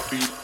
heartbeat.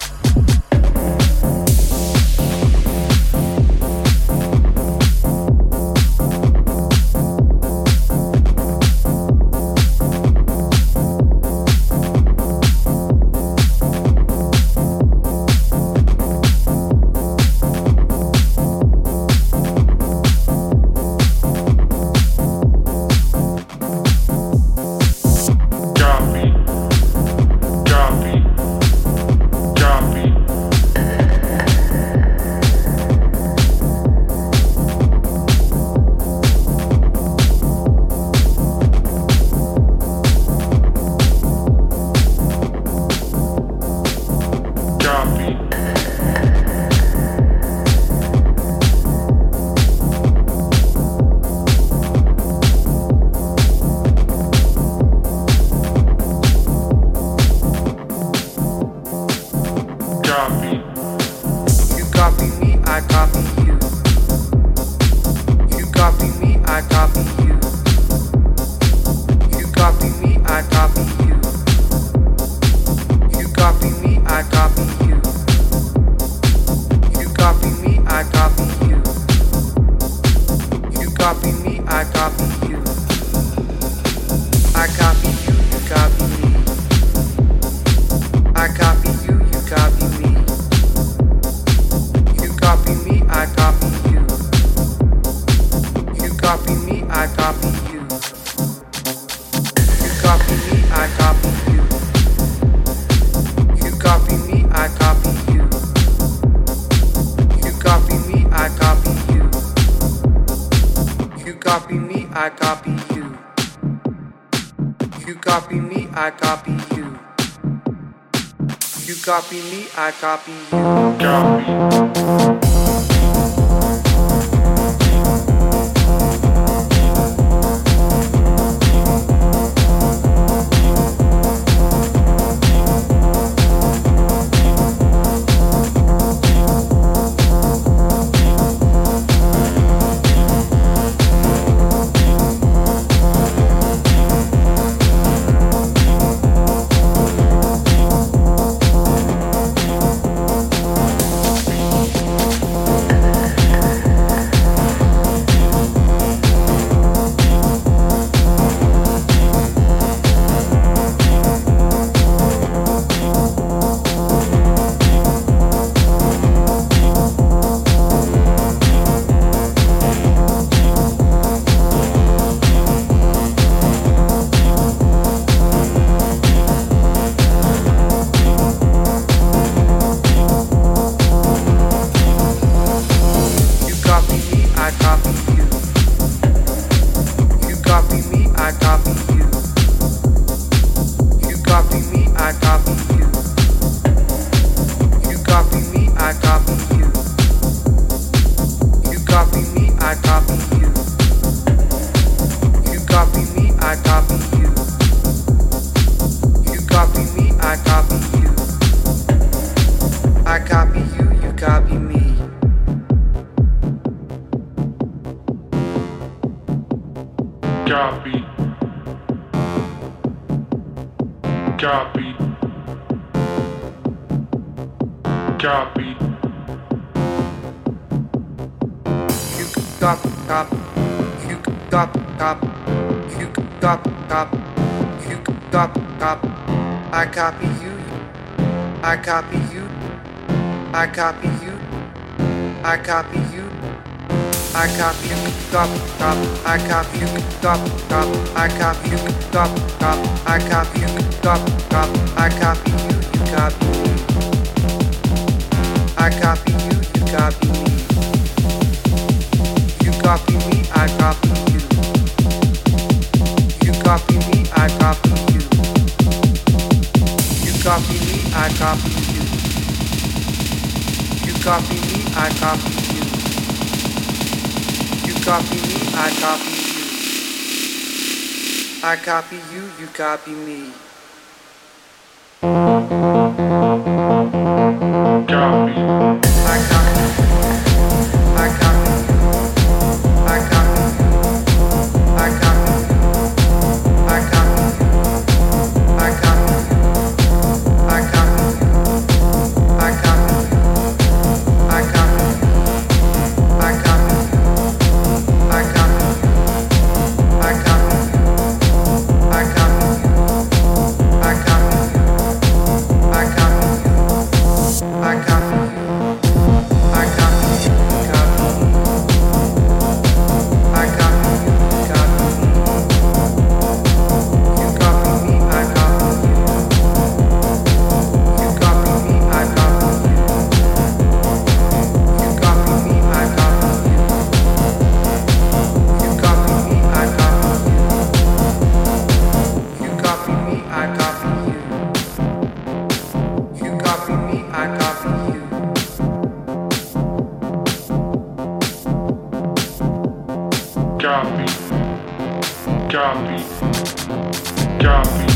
like Gotham. copy you. You copy me, I copy you. You copy me, I copy you. Copy. I copy you. You copy me, I copy you. You copy me, I copy you. You copy me, I copy you. You copy me, I copy you. You copy me, I copy you. You copy me, I copy you. I copy you, you copy me. Copy. Copy. Copy. You got top. You got top. You got top. You got top. I copy you. I copy you. I copy you. I copy you. I got you, got, got, I copy you, got, got, I got you, got, got, I got you, got, got, I copy you, you copy me. I copy you, you copy me. You copy me, I copy you. You copy me, I copy you. You copy me, I copy you. You copy me, I copy you copy me, I copy you. I copy you, you copy me. Copy. Copy, copy.